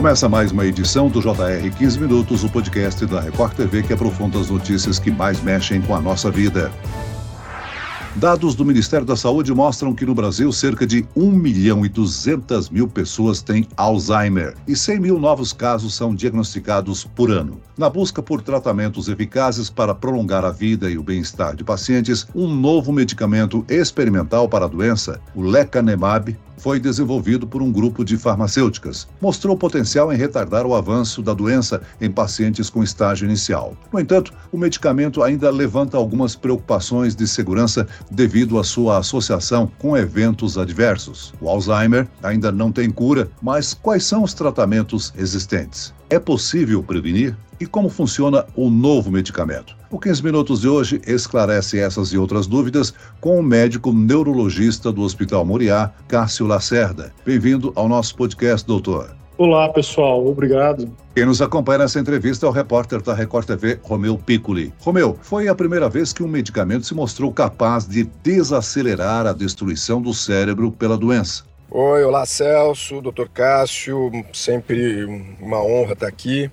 Começa mais uma edição do JR 15 Minutos, o podcast da Record TV que aprofunda as notícias que mais mexem com a nossa vida. Dados do Ministério da Saúde mostram que no Brasil cerca de 1 milhão e 200 mil pessoas têm Alzheimer e 100 mil novos casos são diagnosticados por ano. Na busca por tratamentos eficazes para prolongar a vida e o bem-estar de pacientes, um novo medicamento experimental para a doença, o lecanemab, foi desenvolvido por um grupo de farmacêuticas. Mostrou potencial em retardar o avanço da doença em pacientes com estágio inicial. No entanto, o medicamento ainda levanta algumas preocupações de segurança devido à sua associação com eventos adversos. O Alzheimer ainda não tem cura, mas quais são os tratamentos existentes? É possível prevenir? E como funciona o novo medicamento? O 15 Minutos de hoje esclarece essas e outras dúvidas com o médico neurologista do Hospital Moriá, Cássio Lacerda. Bem-vindo ao nosso podcast, doutor. Olá, pessoal. Obrigado. Quem nos acompanha nessa entrevista é o repórter da Record TV, Romeu Piccoli. Romeu, foi a primeira vez que um medicamento se mostrou capaz de desacelerar a destruição do cérebro pela doença. Oi, olá Celso, doutor Cássio, sempre uma honra estar aqui.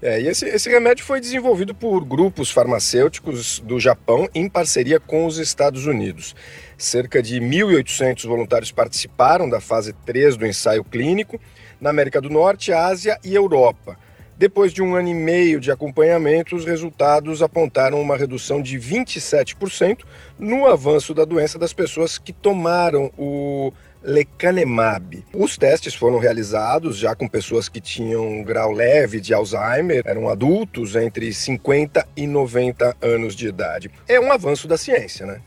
É, e esse, esse remédio foi desenvolvido por grupos farmacêuticos do Japão em parceria com os Estados Unidos. Cerca de 1.800 voluntários participaram da fase 3 do ensaio clínico na América do Norte, Ásia e Europa. Depois de um ano e meio de acompanhamento, os resultados apontaram uma redução de 27% no avanço da doença das pessoas que tomaram o lecanemab. Os testes foram realizados já com pessoas que tinham um grau leve de Alzheimer, eram adultos entre 50 e 90 anos de idade. É um avanço da ciência, né?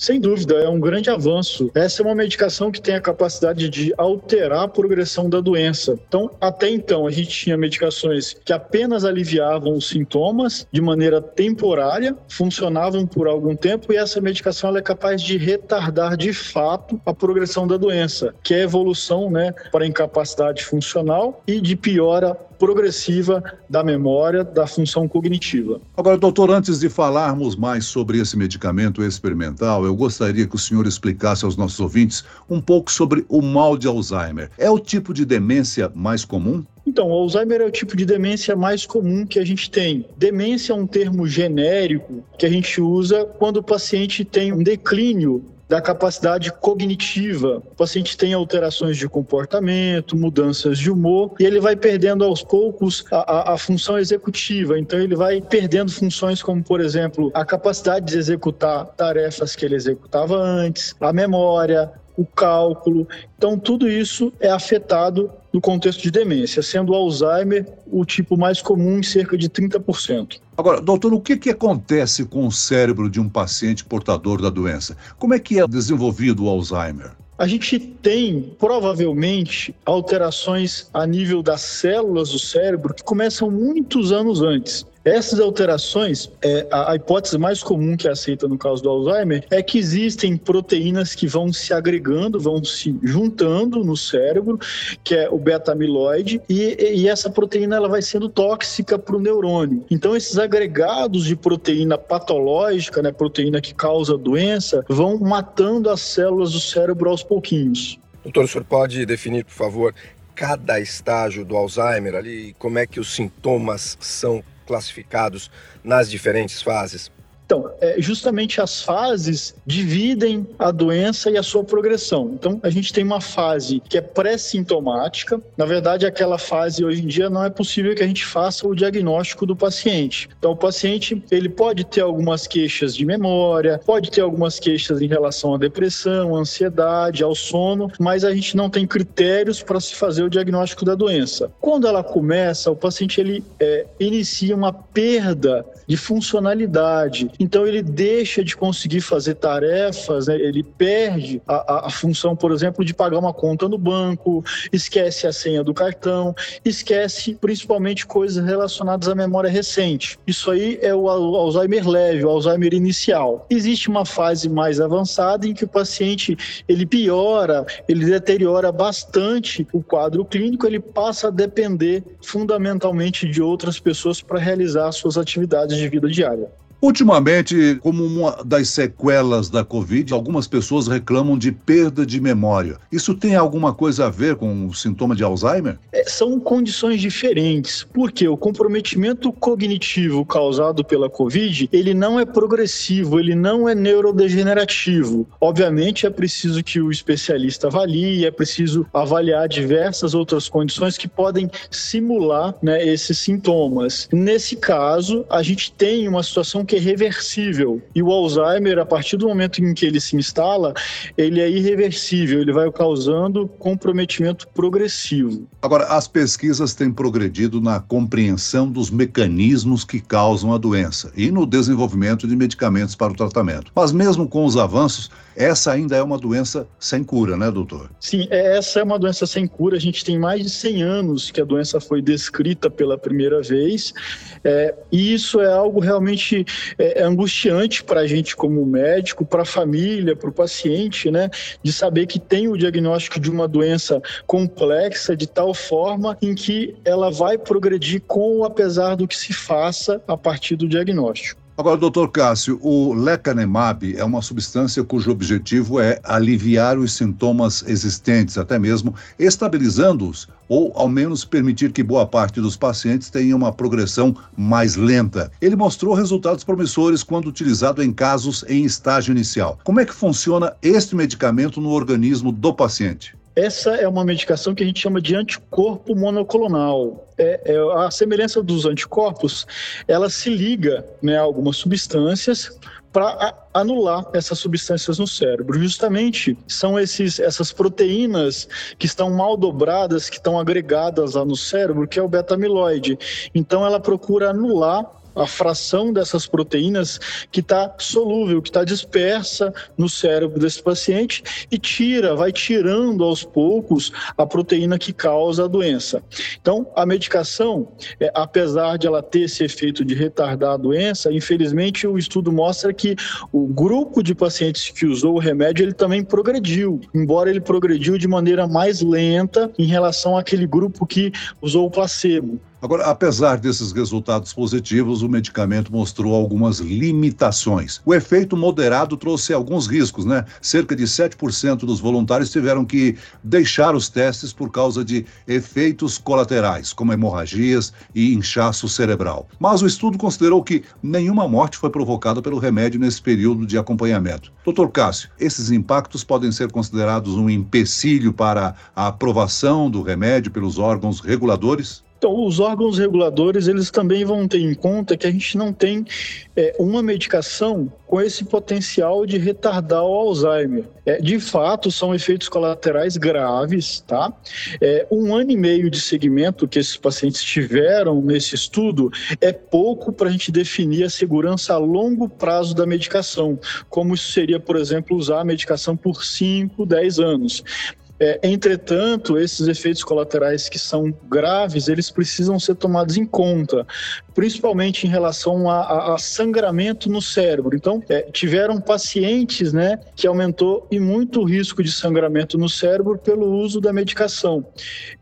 Sem dúvida, é um grande avanço. Essa é uma medicação que tem a capacidade de alterar a progressão da doença. Então, até então, a gente tinha medicações que apenas aliviavam os sintomas de maneira temporária, funcionavam por algum tempo, e essa medicação é capaz de retardar de fato a progressão da doença, que é a evolução né, para incapacidade funcional e de piora progressiva da memória, da função cognitiva. Agora, doutor, antes de falarmos mais sobre esse medicamento experimental, eu gostaria que o senhor explicasse aos nossos ouvintes um pouco sobre o mal de Alzheimer. É o tipo de demência mais comum? Então, o Alzheimer é o tipo de demência mais comum que a gente tem. Demência é um termo genérico que a gente usa quando o paciente tem um declínio da capacidade cognitiva. O paciente tem alterações de comportamento, mudanças de humor, e ele vai perdendo aos poucos a, a, a, função executiva. Então, ele vai perdendo funções como, por exemplo, a capacidade de executar tarefas que ele executava antes, a memória, o cálculo. Então, tudo isso é afetado no contexto de demência, sendo o Alzheimer o tipo mais comum em cerca de 30%. Agora, doutor, o que, que acontece com o cérebro de um paciente portador da doença? Como é que é desenvolvido o Alzheimer? A gente tem provavelmente alterações a nível das células do cérebro que começam muitos anos antes. Essas alterações, é, a, a, hipótese mais comum que é aceita no caso do Alzheimer é que existem proteínas que vão se agregando, vão se juntando no cérebro, que é o beta-amiloide, e, e, essa proteína ela vai sendo tóxica para o neurônio. Então, esses agregados de proteína patológica, né, proteína que causa doença, vão matando as células do cérebro aos pouquinhos. Doutor, o senhor pode definir, por favor, cada estágio do Alzheimer ali, como é que os sintomas são classificados nas diferentes fases? Então, é, justamente as fases dividem a doença e a sua progressão. Então, a gente tem uma fase que é pré-sintomática. Na verdade, aquela fase hoje em dia não é possível que a gente faça o diagnóstico do paciente. Então, o paciente ele pode ter algumas queixas de memória, pode ter algumas queixas em relação à depressão, ansiedade, ao sono, mas a gente não tem critérios para se fazer o diagnóstico da doença. Quando ela começa, o paciente ele é, inicia uma perda de funcionalidade então ele deixa de conseguir fazer tarefas, né? ele perde a, a, função, por exemplo, de pagar uma conta no banco, esquece a senha do cartão, esquece principalmente coisas relacionadas à memória recente. Isso aí é o Alzheimer leve, o Alzheimer inicial. Existe uma fase mais avançada em que o paciente ele piora, ele deteriora bastante o quadro clínico, ele passa a depender fundamentalmente de outras pessoas para realizar suas atividades de vida diária. Ultimamente, como uma das sequelas da Covid, algumas pessoas reclamam de perda de memória. Isso tem alguma coisa a ver com o sintoma de Alzheimer? É, são condições diferentes, porque o comprometimento cognitivo causado pela Covid, ele não é progressivo, ele não é neurodegenerativo. Obviamente, é preciso que o especialista avalie, é preciso avaliar diversas outras condições que podem simular né, esses sintomas. Nesse caso, a gente tem uma situação que é reversível. E o Alzheimer, a partir do momento em que ele se instala, ele é irreversível, ele vai causando comprometimento progressivo. Agora, as pesquisas têm progredido na compreensão dos mecanismos que causam a doença e no desenvolvimento de medicamentos para o tratamento. Mas mesmo com os avanços, essa ainda é uma doença sem cura, né, doutor? Sim, é, essa é uma doença sem cura. A gente tem mais de 100 anos que a doença foi descrita pela primeira vez. É, e isso é algo realmente é, é angustiante para a gente como médico, para a família, para o paciente, né? De saber que tem o diagnóstico de uma doença complexa de tal forma em que ela vai progredir com ou apesar do que se faça a partir do diagnóstico. Agora, doutor Cássio, o lecanemab é uma substância cujo objetivo é aliviar os sintomas existentes, até mesmo estabilizando-os, ou ao menos permitir que boa parte dos pacientes tenha uma progressão mais lenta. Ele mostrou resultados promissores quando utilizado em casos em estágio inicial. Como é que funciona este medicamento no organismo do paciente? Essa é uma medicação que a gente chama de anticorpo monoclonal. É, é, a semelhança dos anticorpos, ela se liga né, a algumas substâncias para anular essas substâncias no cérebro. Justamente são esses, essas proteínas que estão mal dobradas, que estão agregadas lá no cérebro, que é o beta-amiloide. Então ela procura anular a fração dessas proteínas que está solúvel, que está dispersa no cérebro desse paciente e tira, vai tirando aos poucos a proteína que causa a doença. Então, a medicação, é, apesar de ela ter esse efeito de retardar a doença, infelizmente o estudo mostra que o grupo de pacientes que usou o remédio ele também progrediu, embora ele progrediu de maneira mais lenta em relação àquele grupo que usou o placebo. Agora, apesar desses resultados positivos, o medicamento mostrou algumas limitações. O efeito moderado trouxe alguns riscos, né? Cerca de 7% dos voluntários tiveram que deixar os testes por causa de efeitos colaterais, como hemorragias e inchaço cerebral. Mas o estudo considerou que nenhuma morte foi provocada pelo remédio nesse período de acompanhamento. Doutor Cássio, esses impactos podem ser considerados um empecilho para a aprovação do remédio pelos órgãos reguladores? Então, os órgãos reguladores, eles também vão ter em conta que a gente não tem é, uma medicação com esse potencial de retardar o Alzheimer. É, de fato, são efeitos colaterais graves, tá? É, um ano e meio de segmento que esses pacientes tiveram nesse estudo é pouco para a gente definir a segurança a longo prazo da medicação, como seria, por exemplo, usar a medicação por 5, 10 anos. É, entretanto, esses efeitos colaterais que são graves, eles precisam ser tomados em conta, principalmente em relação a, a, a sangramento no cérebro. Então, é, tiveram pacientes, né, que aumentou e muito o risco de sangramento no cérebro pelo uso da medicação.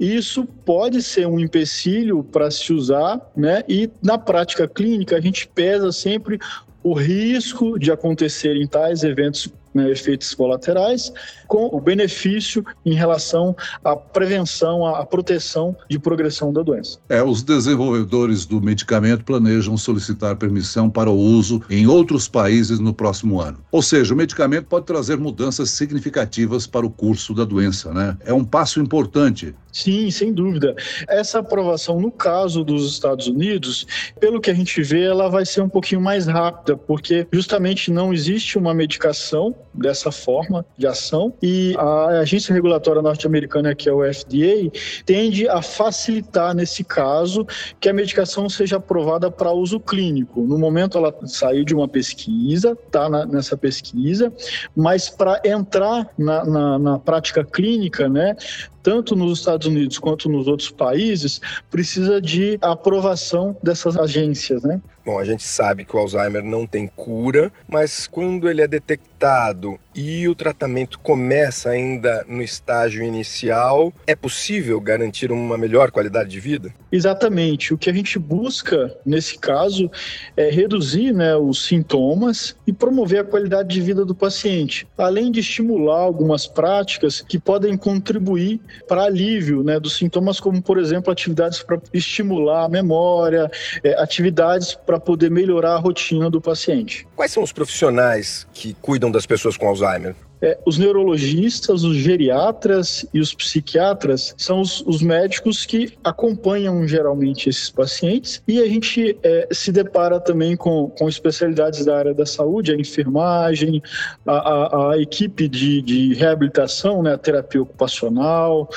Isso pode ser um empecilho para se usar, né, e na prática clínica a gente pesa sempre o risco de acontecerem tais eventos né, efeitos colaterais, com o benefício em relação à prevenção, à proteção de progressão da doença. É, os desenvolvedores do medicamento planejam solicitar permissão para o uso em outros países no próximo ano. Ou seja, o medicamento pode trazer mudanças significativas para o curso da doença, né? É um passo importante. Sim, sem dúvida. Essa aprovação, no caso dos Estados Unidos, pelo que a gente vê, ela vai ser um pouquinho mais rápida, porque justamente não existe uma medicação dessa forma de ação e a agência regulatória norte-americana, que é o FDA, tende a facilitar nesse caso que a medicação seja aprovada para uso clínico. No momento ela saiu de uma pesquisa, está nessa pesquisa, mas para entrar na, na, na prática clínica, né, tanto nos Estados Unidos quanto nos outros países, precisa de aprovação dessas agências, né? Bom, a gente sabe que o Alzheimer não tem cura, mas quando ele é detectado e o tratamento começa ainda no estágio inicial, é possível garantir uma melhor qualidade de vida? Exatamente. O que a gente busca nesse caso é reduzir né, os sintomas e promover a qualidade de vida do paciente, além de estimular algumas práticas que podem contribuir para alívio né, dos sintomas, como por exemplo atividades para estimular a memória, é, atividades para poder melhorar a rotina do paciente. Quais são os profissionais que cuidam das pessoas com Alzheimer? É, os neurologistas, os geriatras e os psiquiatras são os, os, médicos que acompanham geralmente esses pacientes e a gente é, se depara também com, com especialidades da área da saúde, a enfermagem, a, a, a equipe de, de reabilitação, né, a terapia ocupacional.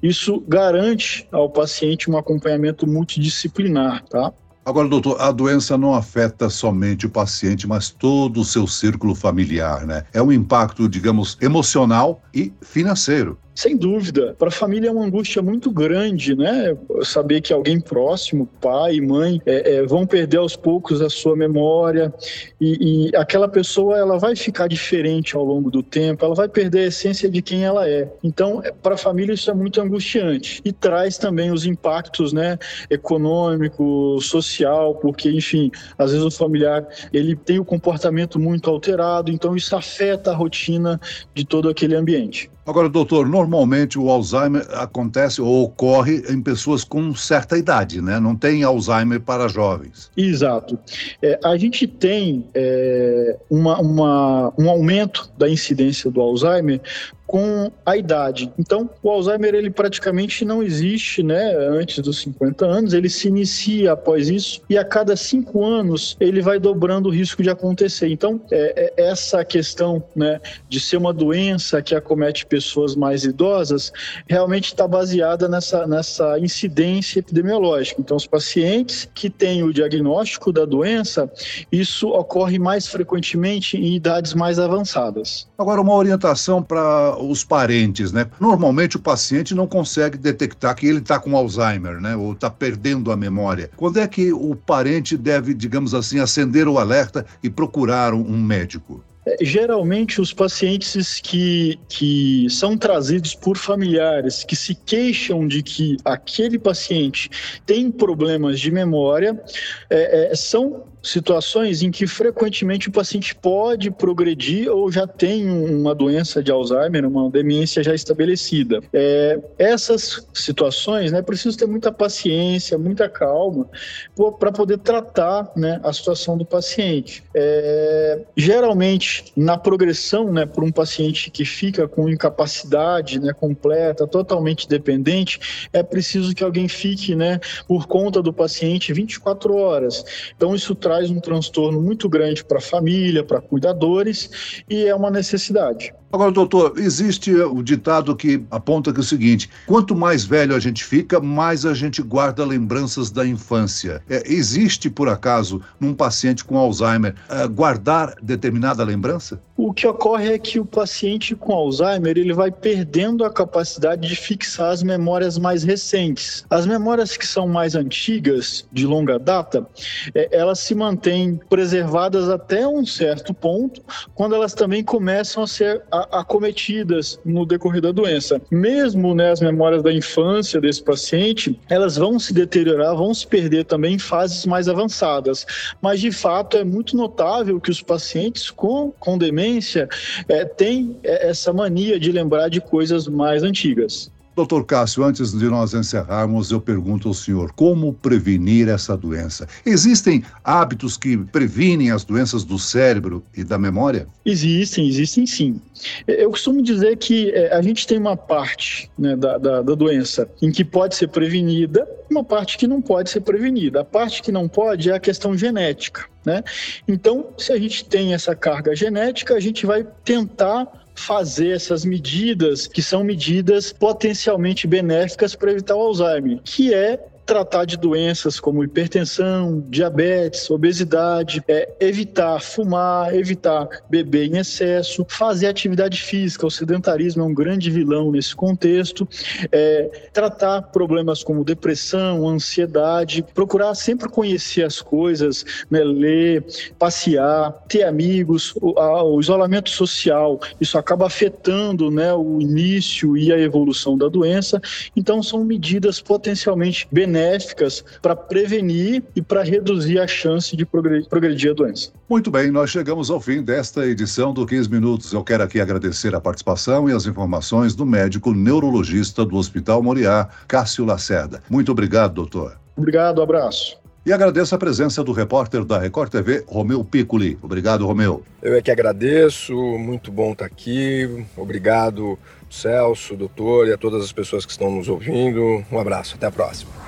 Isso garante ao paciente um acompanhamento multidisciplinar, tá? Agora, doutor, a doença não afeta somente o paciente, mas todo o seu círculo familiar, né? É um impacto, digamos, emocional e financeiro. Sem dúvida, para a família é uma angústia muito grande, né? Saber que alguém próximo, pai, mãe, é, é, vão perder aos poucos a sua memória e, e, aquela pessoa ela vai ficar diferente ao longo do tempo, ela vai perder a essência de quem ela é. Então, é, para a família isso é muito angustiante e traz também os impactos, né? Econômico, social, porque enfim, às vezes o familiar ele tem o comportamento muito alterado, então isso afeta a rotina de todo aquele ambiente. Agora, doutor, normalmente o Alzheimer acontece ou ocorre em pessoas com certa idade, né? Não tem Alzheimer para jovens. Exato. É, a gente tem é, uma, uma, um aumento da incidência do Alzheimer com a idade. Então, o Alzheimer ele praticamente não existe, né, antes dos 50 anos, ele se inicia após isso e a cada cinco anos ele vai dobrando o risco de acontecer. Então, é, é essa questão, né, de ser uma doença que acomete pessoas mais idosas, realmente está baseada nessa, nessa incidência epidemiológica. Então, os pacientes que têm o diagnóstico da doença, isso ocorre mais frequentemente em idades mais avançadas. Agora, uma orientação para os parentes, né? Normalmente o paciente não consegue detectar que ele está com Alzheimer, né? Ou está perdendo a memória. Quando é que o parente deve, digamos assim, acender o alerta e procurar um, médico? Geralmente, os pacientes que, que são trazidos por familiares que se queixam de que aquele paciente tem problemas de memória é, é, são situações em que frequentemente o paciente pode progredir ou já tem uma doença de Alzheimer, uma demência já estabelecida. É, essas situações, né, preciso ter muita paciência, muita calma para poder tratar né, a situação do paciente. É, geralmente, na progressão, né, por um paciente que fica com incapacidade né, completa, totalmente dependente, é preciso que alguém fique né, por conta do paciente 24 horas. Então, isso traz um transtorno muito grande para a família, para cuidadores, e é uma necessidade. Agora, doutor, existe o ditado que aponta que é o seguinte: quanto mais velho a gente fica, mais a gente guarda lembranças da infância. É, existe, por acaso, num paciente com Alzheimer, é, guardar determinada lembrança? O que ocorre é que o paciente com Alzheimer ele vai perdendo a capacidade de fixar as memórias mais recentes. As memórias que são mais antigas, de longa data, é, elas se mantêm preservadas até um certo ponto, quando elas também começam a ser acometidas no decorrer da doença. Mesmo né, as memórias da infância desse paciente, elas vão se deteriorar, vão se perder também em fases mais avançadas. Mas, de fato, é muito notável que os pacientes com, com demência é, têm é, essa mania de lembrar de coisas mais antigas. Doutor Cássio, antes de nós encerrarmos, eu pergunto ao senhor como prevenir essa doença. Existem hábitos que previnem as doenças do cérebro e da memória? Existem, existem sim. Eu costumo dizer que é, a gente tem uma parte né, da, da, da doença em que pode ser prevenida, uma parte que não pode ser prevenida. A parte que não pode é a questão genética. Né? Então, se a gente tem essa carga genética, a gente vai tentar fazer essas medidas que são medidas potencialmente benéficas para evitar o Alzheimer, que é tratar de doenças como hipertensão, diabetes, obesidade, é, evitar fumar, evitar beber em excesso, fazer atividade física. O sedentarismo é um grande vilão nesse contexto. É, tratar problemas como depressão, ansiedade, procurar sempre conhecer as coisas, né, ler, passear, ter amigos, o, a, o isolamento social, isso acaba afetando né, o início e a evolução da doença. Então, são medidas potencialmente benéficas para prevenir e para reduzir a chance de progredir a doença. Muito bem, nós chegamos ao fim desta edição do 15 Minutos. Eu quero aqui agradecer a participação e as informações do médico neurologista do Hospital Moriá, Cássio Lacerda. Muito obrigado, doutor. Obrigado, abraço. E agradeço a presença do repórter da Record TV, Romeu Piccoli. Obrigado, Romeu. Eu é que agradeço, muito bom estar aqui. Obrigado, Celso, doutor e a todas as pessoas que estão nos ouvindo. Um abraço, até a próxima.